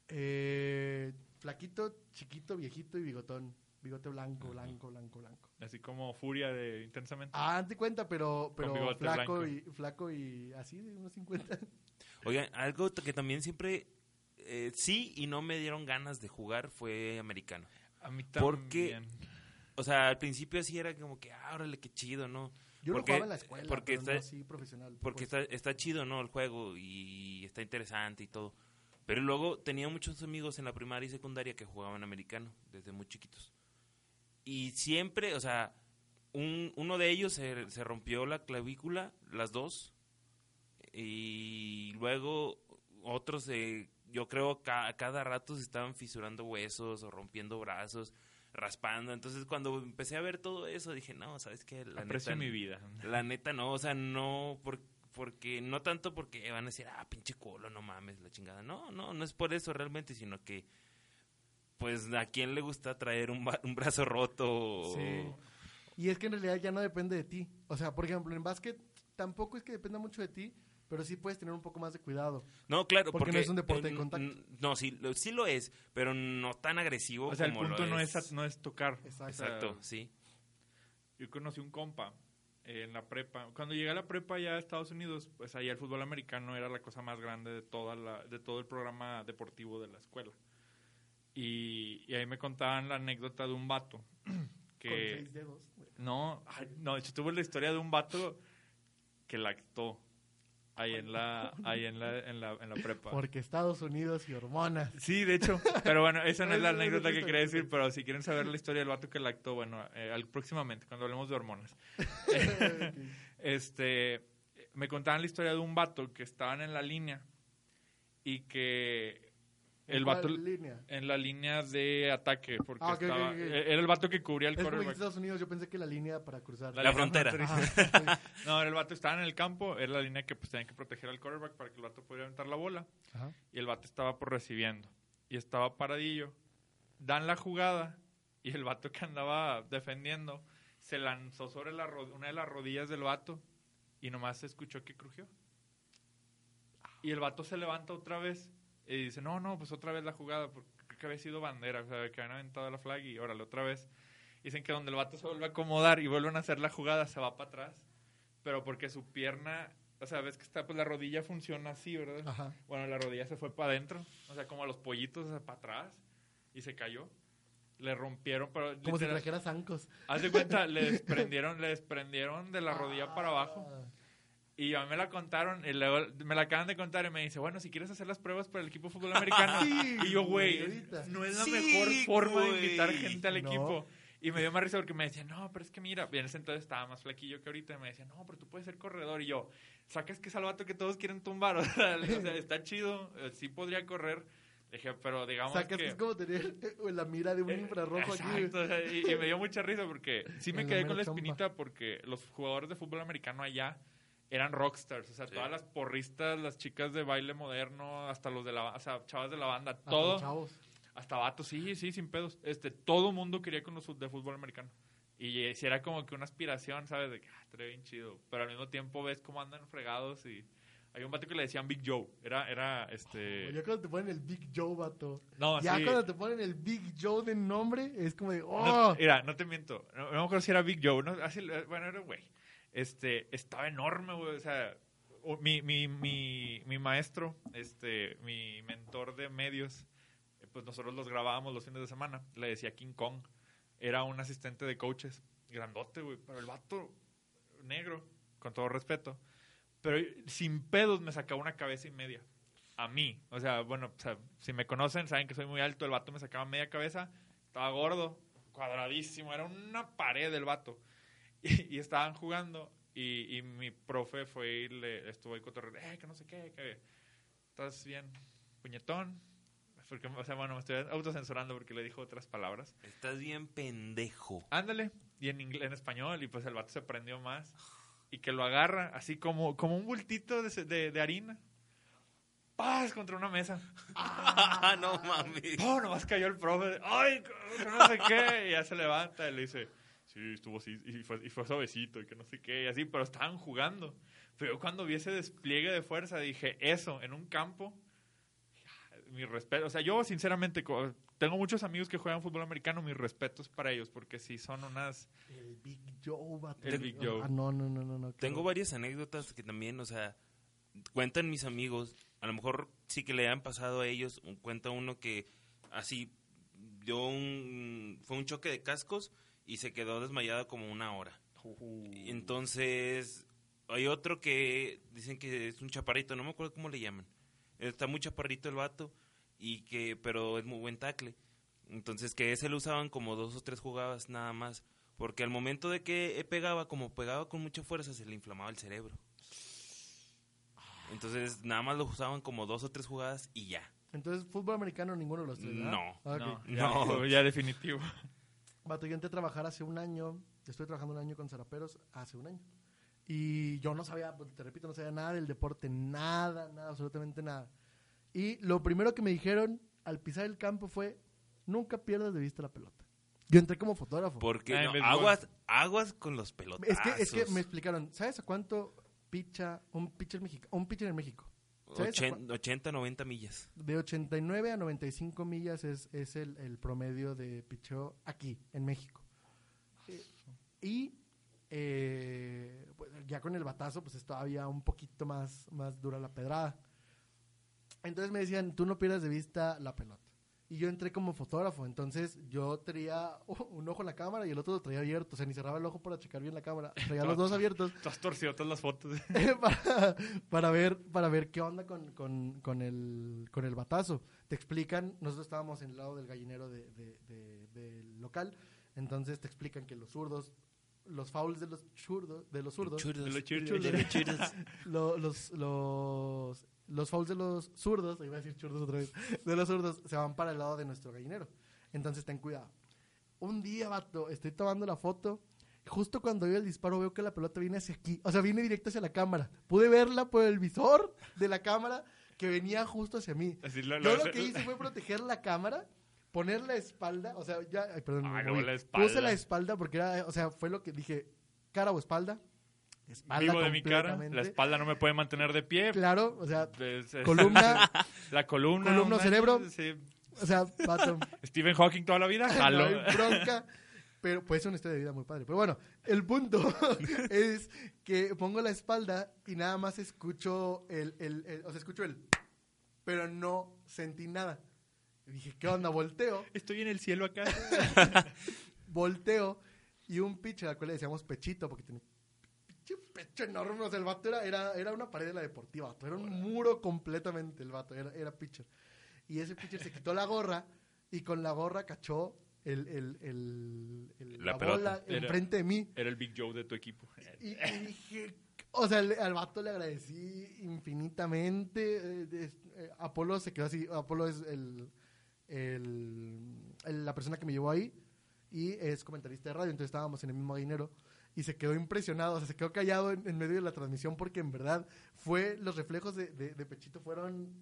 Eh, flaquito, chiquito, viejito y bigotón. Bigote blanco, blanco, blanco, blanco. Así como Furia de Intensamente. Ah, te cuenta, pero, pero flaco, blanco. y, flaco y así, de unos 50. Oigan, algo que también siempre eh, sí y no me dieron ganas de jugar fue americano. A mí Porque- también. O sea, al principio sí era como que, ah, órale, qué chido, ¿no? Yo Porque- lo jugaba en la escuela, porque pero está- no así profesional. Porque pues. está, está chido, ¿no? El juego y está interesante y todo. Pero luego tenía muchos amigos en la primaria y secundaria que jugaban americano desde muy chiquitos. Y siempre, o sea, un- uno de ellos se, se rompió la clavícula, las dos. Y luego otros, se- yo creo, ca- cada rato se estaban fisurando huesos o rompiendo brazos, raspando. Entonces, cuando empecé a ver todo eso, dije, no, ¿sabes qué? La Aprecio neta, mi vida. la neta no, o sea, no por- porque no tanto porque van a decir, ah, pinche culo, no mames, la chingada. No, no, no es por eso realmente, sino que pues a quién le gusta traer un, ba- un brazo roto o- Sí. Y es que en realidad ya no depende de ti. O sea, por ejemplo, en básquet tampoco es que dependa mucho de ti, pero sí puedes tener un poco más de cuidado. No, claro, Porque porque, no es un deporte de contacto. No, sí, lo- sí lo es, pero no tan agresivo O sea, el como lo punto no es, no es tocar. Exacto. Exacto, sí. Yo conocí un compa eh, en la prepa. Cuando llegué a la prepa ya a Estados Unidos, pues allá el fútbol americano era la cosa más grande de toda la, de todo el programa deportivo de la escuela. Y, y ahí me contaban la anécdota de un vato Con que seis dedos. no, no, de hecho tuve la historia de un vato que lactó ahí en la ahí en la en la, en la prepa. Porque Estados Unidos y hormonas. Sí, de hecho. Pero bueno, esa no es la anécdota que quería decir, pero si quieren saber la historia del vato que lactó, bueno, eh, al- próximamente, cuando hablemos de hormonas. este, me contaban la historia de un vato que estaban en la línea y que el ¿En vato línea? en la línea de ataque, porque Ah, ok, ok, estaba, ok. eh, era el vato que cubría el Es quarterback. Estados Unidos, yo pensé que la línea para cruzar. La La frontera. sí. No, era el vato estaba en el campo, era la línea que pues tenían que proteger al quarterback para que el vato pudiera aventar la bola. Ajá. y el vato estaba por recibiendo. Y estaba paradillo. Dan la jugada y el vato que andaba defendiendo se lanzó sobre la una de las rodillas del vato y nomás se escuchó que crujió. Y el vato se levanta otra vez y dice, no, no, pues otra vez la jugada, porque creo que había sido bandera, o sea, que habían aventado la flag y órale, otra vez. Dicen que donde el vato se vuelve a acomodar y vuelven a hacer la jugada, se va para atrás, pero porque su pierna, o sea, ves que está, pues la rodilla funciona así, ¿verdad? Ajá. Bueno, la rodilla se fue para adentro, o sea, como a los pollitos, o sea, para atrás, y se cayó. Le rompieron, pero Como si literal- trajera zancos. haz de cuenta, le desprendieron, le desprendieron de la rodilla para abajo. Y a mí me la contaron, y luego me la acaban de contar y me dice, bueno, si quieres hacer las pruebas para el equipo de fútbol americano. Sí, y yo, güey, no es la Sí, mejor forma de invitar gente al No. equipo. Y me dio más risa porque me decía, no, pero es que mira, y en ese entonces estaba más flaquillo que ahorita. Y me decía, no, pero tú puedes ser corredor. Y yo, sacas que es al vato que todos quieren tumbar. O sea, o sea, está chido, eh, sí podría correr. Dije, pero digamos Sacas que que... es como tener la mira de un Eh, infrarrojo aquí. Exacto, sea, y, y me dio mucha risa porque sí me la quedé con la chompa. espinita porque los jugadores de fútbol americano allá eran rockstars, o sea, Sí. todas las porristas, las chicas de baile moderno, hasta los de la, o sea, chavas de la banda, Hasta todo, chavos. hasta vatos, sí, sí, sin pedos, este, todo mundo quería con los de fútbol americano. Y sí era como que una aspiración, ¿sabes? De que, ah, estaría bien chido. Pero al mismo tiempo ves cómo andan fregados y... Hay un vato que le decían Big Joe. Era, era, este... Ya cuando te ponen el Big Joe, vato. No, ya sí. cuando te ponen el Big Joe de nombre, es como de, No, ¡oh! mira, no te miento. No, no me acuerdo si era Big Joe. ¿no? Así, bueno, era güey. Este, estaba enorme, güey. O sea, mi, mi, mi, mi maestro, este, mi mentor de medios, eh, pues nosotros los grabábamos los fines de semana. Le decía King Kong. Era un asistente de coaches. Grandote, güey. Pero el vato negro, con todo respeto. Pero sin pedos me sacaba una cabeza y media. A mí. O sea, bueno, si me conocen, saben que soy muy alto. El vato me sacaba media cabeza. Estaba gordo, cuadradísimo. Era una pared del vato. Y, y estaban jugando. Y, y mi profe fue y le estuvo ahí cotorreando. Eh, que no sé qué, que estás bien puñetón. Porque, o sea, bueno, me estoy autocensurando porque le dijo otras palabras. Estás bien pendejo. Ándale. Y en, en español. Y pues el vato se prendió más. Y que lo agarra así como, como un bultito de, de- de harina. ¡Paz! Contra una mesa. Ah, no mames. ¡Oh! Nomás cayó el profe. ¡Ay! que no sé qué. Y ya se levanta y le dice, sí, estuvo así. Y fue, y fue suavecito y que no sé qué. Y así, pero estaban jugando. Pero yo cuando vi ese despliegue de fuerza dije, eso, en un campo. mi respeto. O sea, yo sinceramente tengo muchos amigos que juegan fútbol americano, mis respetos para ellos, porque sí son unas... El Big Joe, vato. El Big Joe. Ah, no, no, no, no. no Tengo varias anécdotas que también, o sea, cuentan mis amigos, a lo mejor sí que le han pasado a ellos, un- cuenta uno que así dio un, fue un choque de cascos y se quedó desmayado como una hora. Entonces, hay otro que dicen que es un chaparrito, no me acuerdo cómo le llaman. Está muy chaparrito el vato, y que pero es muy buen tackle. Entonces, que ese lo usaban como dos o tres jugadas nada más. Porque al momento de que pegaba, como pegaba con mucha fuerza, se le inflamaba el cerebro. Entonces, nada más lo usaban como dos o tres jugadas y ya. Entonces, fútbol americano ninguno de los tres, ¿verdad? No. Ah, ok. No, ya, No. ya definitivo. Vato, yo entré a trabajar hace un año. Estoy trabajando un año con Zaraperos hace un año. Y yo no sabía, pues, te repito, no sabía nada del deporte, nada, nada, absolutamente nada. Y lo primero que me dijeron al pisar el campo fue, nunca pierdas de vista la pelota. Yo entré como fotógrafo. Porque no, aguas, aguas con los pelotas. Es que, es que me explicaron, ¿sabes a cuánto picha un pitcher, mexica- un pitcher en México? ¿Sabes a cua- 80, 90 millas. De 89 a 95 millas es, es el, el promedio de picheo aquí, en México. Eh, y eh, pues, ya con el batazo, pues es todavía un poquito más, más dura la pedrada. Entonces me decían, tú no pierdas de vista la pelota. Y yo entré como fotógrafo, entonces yo traía un ojo en la cámara y el otro lo traía abierto. O sea, ni cerraba el ojo para checar bien la cámara. Traía los dos abiertos Todas torcido todas las fotos. para, para ver para ver qué onda con, con, con el, con el batazo. Te explican, nosotros estábamos en el lado del gallinero de, de- de- del local, entonces te explican que los zurdos, los fouls de los zurdos, de los zurdos, Churros. De los churros. Churros. De los los, los, los fouls de los zurdos, iba a decir churdos otra vez, de los zurdos se van para el lado de nuestro gallinero. Entonces ten cuidado. Un día, vato, estoy tomando la foto. Justo cuando veo el disparo veo que la pelota viene hacia aquí. O sea, viene directo hacia la cámara. Pude verla por el visor de la cámara que venía justo hacia mí. Así lo- Yo lo- lo que hice fue proteger la cámara, poner la espalda, o sea, ya, ay, perdón, Ay, moví. la espalda. puse la espalda porque era, o sea, fue lo que dije, cara o espalda, espalda Vivo de mi cara. La espalda no me puede mantener de pie. Claro, o sea, Es- es- columna, La columna. Columna, cerebro. sí. o sea, vato, Stephen Hawking toda la vida. no Jalo. hay bronca, pero puede ser una historia de vida muy padre. Pero bueno, el punto es que pongo la espalda y nada más escucho el, el, el- o sea, escucho el, pero no sentí nada. Y dije, ¿qué onda? Volteo. Estoy en el cielo acá. volteo y un pitcher al cual le decíamos pechito porque pinche pecho enorme. O sea, el vato era, era, era una pared de la deportiva, vato. Era un muro completamente el vato, era, era pitcher. Y ese pitcher se quitó la gorra y con la gorra cachó el, el, el, el- La la, bola enfrente de mí. Era el Big Joe de tu equipo. Y, y dije, o sea, al vato le agradecí infinitamente. eh, eh, Apolo se quedó así. Apolo es el, el- el- la persona que me llevó ahí y es comentarista de radio. Entonces estábamos en el mismo dinero y se quedó impresionado. O sea, se quedó callado en, en medio de la transmisión porque en verdad fue los reflejos de, de- de Pechito fueron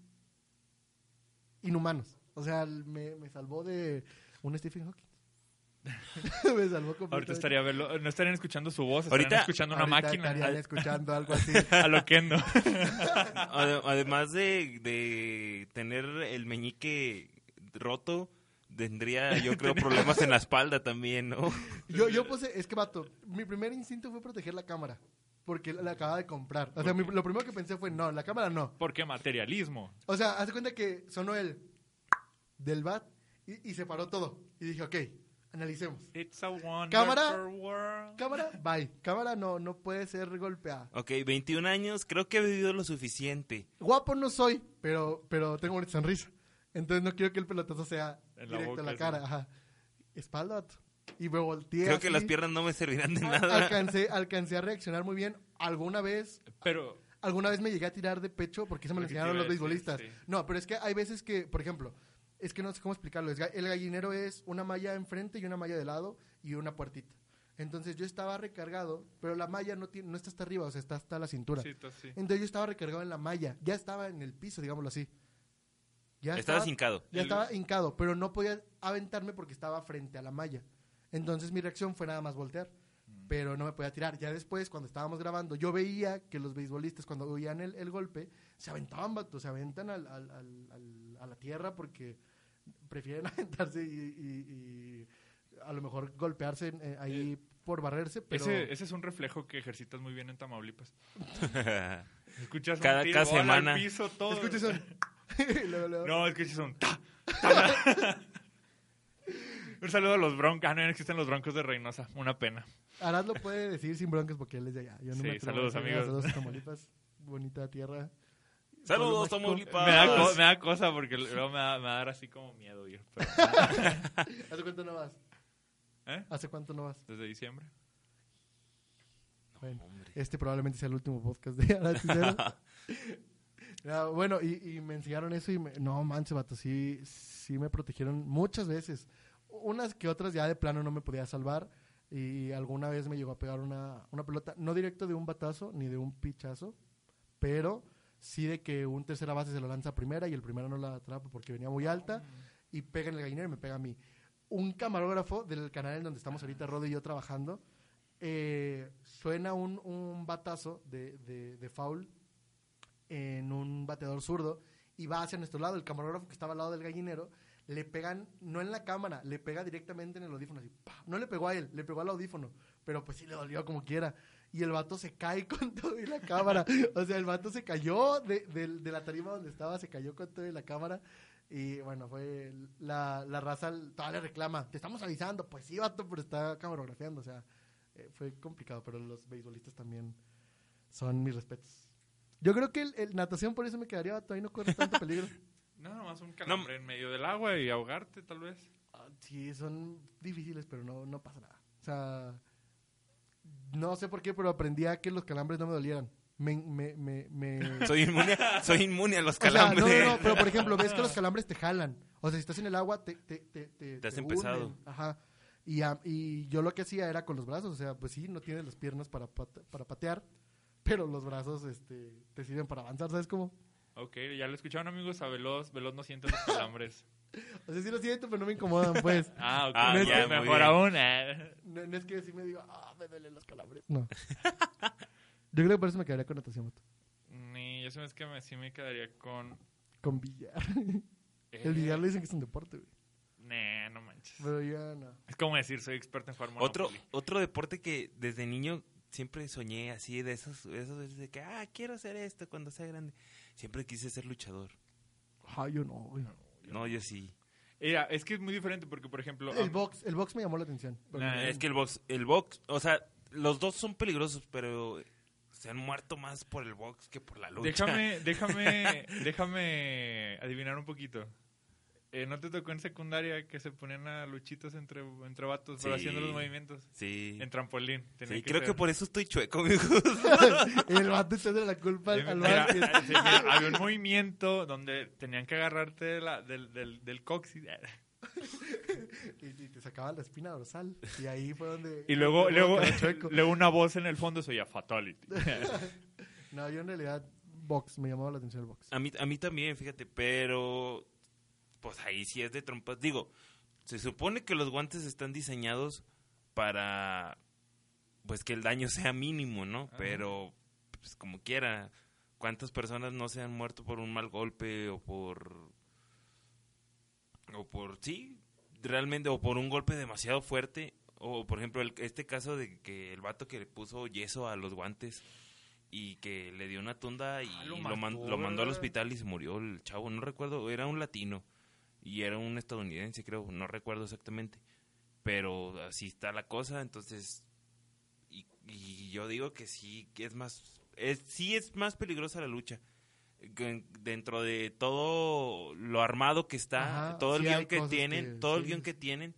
inhumanos. O sea, me, me salvó de un Stephen Hawking. me salvó completamente. Ahorita estaría verlo, no estarían escuchando su voz, Ahorita- estarían escuchando una Ahorita máquina. estarían escuchando algo así. A lo que no. Ade- Además de, de tener el meñique roto, tendría, yo creo, problemas en la espalda también, ¿no? Yo, yo puse, es que vato, mi primer instinto fue proteger la cámara. Porque la acababa de comprar. O sea, mi- lo primero que pensé fue, no, la cámara no. Porque materialismo. O sea, haz de cuenta que sonó el del bat y, y se paró todo. Y dije, ok, analicemos. It's a wonderful Cámara. world. Cámara, bye. Cámara no, no puede ser golpeada. Ok, 21 años, creo que he vivido lo suficiente. Guapo no soy, pero, pero tengo una sonrisa. Entonces no quiero que el pelotazo sea En la directo a boca, la cara. Ajá. Espalda. Y me volteé Creo que así. las piernas no me servirán de Al- nada. Alcancé, alcancé a reaccionar muy bien. Alguna vez Pero alguna vez me llegué a tirar de pecho porque eso me lo te enseñaron iba los a decir, beisbolistas. sí. No, pero es que hay veces que, por ejemplo, es que no sé cómo explicarlo. Es ga- el gallinero es una malla enfrente y una malla de lado y una puertita. Entonces yo estaba recargado, pero la malla no, tiene, no está hasta arriba, o sea, está hasta la cintura. sí, to- sí. Entonces yo estaba recargado en la malla. Ya estaba en el piso, digámoslo así. Ya Estabas hincado. Ya estaba hincado, pero no podía aventarme porque estaba frente a la malla. Entonces mi reacción fue nada más voltear, Mm. pero no me podía tirar. Ya después, cuando estábamos grabando, yo veía que los beisbolistas, cuando oían el, el golpe, se aventaban, vato, se aventan al, al- al- al- a la tierra porque prefieren aventarse y, y- y a lo mejor golpearse eh, ahí por barrerse, pero Ese, ese es un reflejo que ejercitas muy bien en Tamaulipas. Escuchas Cada- un tiro, cada al semana. piso, todo. escuchas un... y luego- luego- No, escuchas un... ta, ta. un saludo a los broncos. Ah, no, no existen los broncos de Reynosa. Una pena. Arad lo puede decir sin broncas porque él es de allá. Yo no Sí, me saludos, decir, amigos. Saludos a Tamaulipas, bonita tierra. Saludos. Tamaulipas. Me da, co- me da cosa porque luego me va, me va a dar así como miedo ir. pero- ¿Hace cuánto no vas? ¿Eh? ¿Hace cuánto no vas? Desde diciembre. Bueno, Hombre. este probablemente sea el último podcast de Arad Cisneros. No, bueno, y, y me enseñaron eso y me, no manches, vato, sí, sí me protegieron muchas veces. Unas que otras ya de plano no me podía salvar y alguna vez me llegó a pegar una, una pelota, no directo de un batazo ni de un pichazo, pero sí de que un tercera base se lo lanza a primera y el primero no la atrapa porque venía muy alta y pega en el gallinero y me pega a mí. Un camarógrafo del canal en donde estamos ahorita, Rodo y yo trabajando, eh, suena un, un batazo de, de, de foul en un bateador zurdo y va hacia nuestro lado. El camarógrafo que estaba al lado del gallinero le pegan, no en la cámara, le pega directamente en el audífono. Así, ¡pa! No le pegó a él, le pegó al audífono, pero pues sí le dolió como quiera. Y el vato se cae con todo y la cámara. O sea, el vato se cayó de, de- de la tarima donde estaba, se cayó con todo y la cámara. Y bueno, fue la, la raza, todavía le reclama, te estamos avisando. Pues sí, vato, pero está camarografiando. O sea, eh, fue complicado, pero los beisbolistas también son mis respetos. Yo creo que el, el natación por eso me quedaría, todavía no corre tanto peligro. No, nomás un calambre en medio del agua y ahogarte, tal vez. Ah, sí, son difíciles, pero no, no pasa nada. O sea, no sé por qué, pero aprendí a que los calambres no me dolieran. Me, me, me, me- Soy inmune, soy inmune a los O sea, calambres. no, no, no, pero por ejemplo, ves que los calambres te jalan. O sea, si estás en el agua, te, te, te, te, hunden. pesado. Ajá. Y, a- y yo lo que hacía era con los brazos. O sea, pues sí, no tienes las piernas para, para patear, pero los brazos este, te sirven para avanzar, ¿sabes cómo? Ok, ya lo escucharon amigos, a Veloz. Veloz no siente los calambres. O sea, sí lo siento, pero no me incomodan, pues. Ah, ok. Ah, ya, mejor, aún. eh. No, no es que sí me digo, ah, me duelen los calambres. No. Yo creo que por eso me quedaría con natación, vato. Ni, yo es que me, sí me quedaría con... Con billar. eh, El billar le dicen que es un deporte, güey. Nah, no manches. Pero ya no. Es como decir, soy experto en jugar Otro, otro deporte que desde niño siempre soñé así, de esos, esos veces de que, ah, quiero hacer esto cuando sea grande. Siempre quise ser luchador. Ah, yo no, güey. No, yo sí. Mira, es que es muy diferente porque, por ejemplo... El box, el box me llamó la atención. Nah, Es que el box, el box, o sea, los dos son peligrosos, pero se han muerto más por el box que por la lucha. Déjame, déjame, déjame adivinar un poquito. Eh, ¿No te tocó en secundaria que se ponían a luchitas entre, entre vatos, haciendo los movimientos? Sí. En trampolín. Tenía Sí, creo ser- que por eso estoy chueco, amigos. el vato echándole la culpa al, Sí, al mira, básquet. sí, mira, había un movimiento donde tenían que agarrarte de la- del, del, del coxis. Y, y te sacaban la espina dorsal. Y ahí fue donde. Y luego, luego, luego una voz en el fondo se oía Fatality. No, yo en realidad, box, me llamaba la atención el box. A mí, a mí también, fíjate, pero pues ahí sí es de trompas. Digo, se supone que los guantes están diseñados para pues que el daño sea mínimo, ¿no? Ajá. Pero pues como quiera, ¿cuántas personas no se han muerto por un mal golpe o por o por sí, realmente o por un golpe demasiado fuerte o por ejemplo el- este caso de que el vato que le puso yeso a los guantes y que le dio una tunda y Ah, lo lo, man- mató, lo mandó al hospital y se murió el chavo, no recuerdo, era un latino y era un estadounidense, creo, no recuerdo exactamente, pero así está la cosa, entonces y, y yo digo que sí, que es más, es, sí es más peligrosa la lucha. Dentro de todo lo armado que está, Ajá, todo el sí guion que tienen, que- todo el guion que tienen,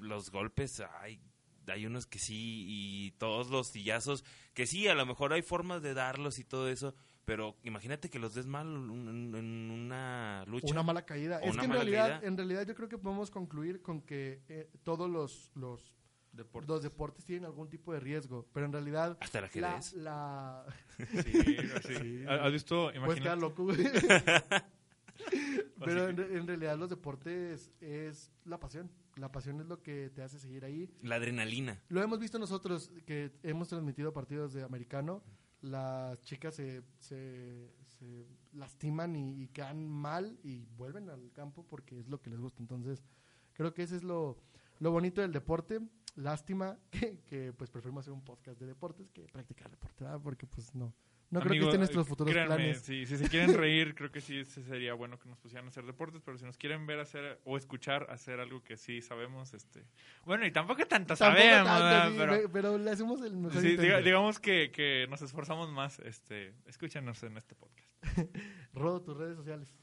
los golpes, hay, hay unos que sí, y todos los sillazos, que sí, a lo mejor hay formas de darlos y todo eso, pero imagínate que los des mal en, una lucha. Una mala caída. Es que en realidad, caída. en realidad yo creo que podemos concluir con que eh, todos los, los, Deportes. los deportes tienen algún tipo de riesgo. Pero en realidad, Hasta la, ajedrez. la... Sí. Sí. ¿Has visto? Puedes quedar Imagínate. loco, güey. Pero en realidad los deportes es la pasión. La pasión es lo que te hace seguir ahí. La adrenalina. Lo hemos visto nosotros que hemos transmitido partidos de americano. Las chicas se, se, se lastiman y, y quedan mal y vuelven al campo porque es lo que les gusta. Entonces, creo que ese es lo, lo bonito del deporte. Lástima que, que, pues preferimos hacer un podcast de deportes que practicar deporte. Porque pues no. No creo que estén nuestros futuros créanme, planes. sí, si se quieren reír, creo que sí se- sería bueno que nos pusieran a hacer deportes, pero si nos quieren ver hacer o escuchar hacer algo que sí sabemos, este... Bueno, y tampoco tanto Tampoco sabemos, tanto, ¿verdad? sí, pero... pero le hacemos el mejor Sí, intento. diga- digamos que, que nos esforzamos más. Este, escúchanos en este podcast. Rodo, tus redes sociales.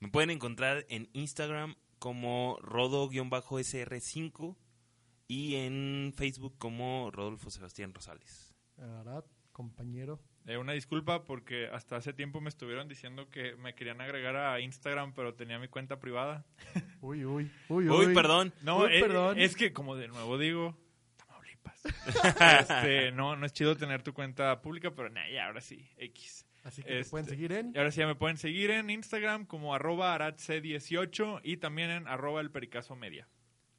Me pueden encontrar en Instagram como rodo-sr5 y en Facebook como Rodolfo Sebastián Rosales. Arad, compañero. Eh, una disculpa porque hasta hace tiempo me estuvieron diciendo que me querían agregar a Instagram, pero tenía mi cuenta privada. Uy, uy, uy, Uy, perdón. No, Uy, eh, perdón. es que como de nuevo digo, Tamaulipas. este, no, no es chido tener tu cuenta pública, pero nah, ya, ahora sí, X. Así que te Este, pueden seguir en Y ahora sí ya me pueden seguir en Instagram como arroba aradc18 y también en arroba el pericazo media.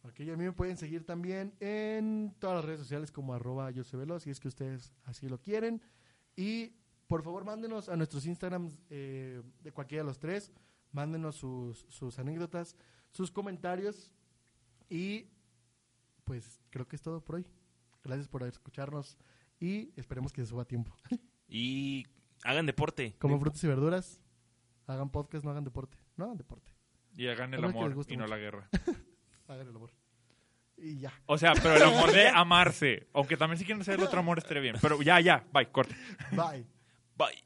Ok, y a mí me pueden seguir también en todas las redes sociales como arroba yo soy veloz, si es que ustedes así lo quieren. Y por favor mándenos a nuestros Instagrams eh, de cualquiera de los tres, mándenos sus, sus anécdotas, sus comentarios y pues creo que es todo por hoy. Gracias por escucharnos y esperemos que se suba a tiempo. Y hagan deporte. Como frutas y verduras, hagan podcast, no hagan deporte. No hagan deporte, Y hagan el amor y no mucho. la guerra. hagan el amor. Y ya. O sea, pero el amor de amarse. Aunque también si quieren hacer el otro amor estaría bien. Pero ya, ya, bye, corte. Bye. Bye.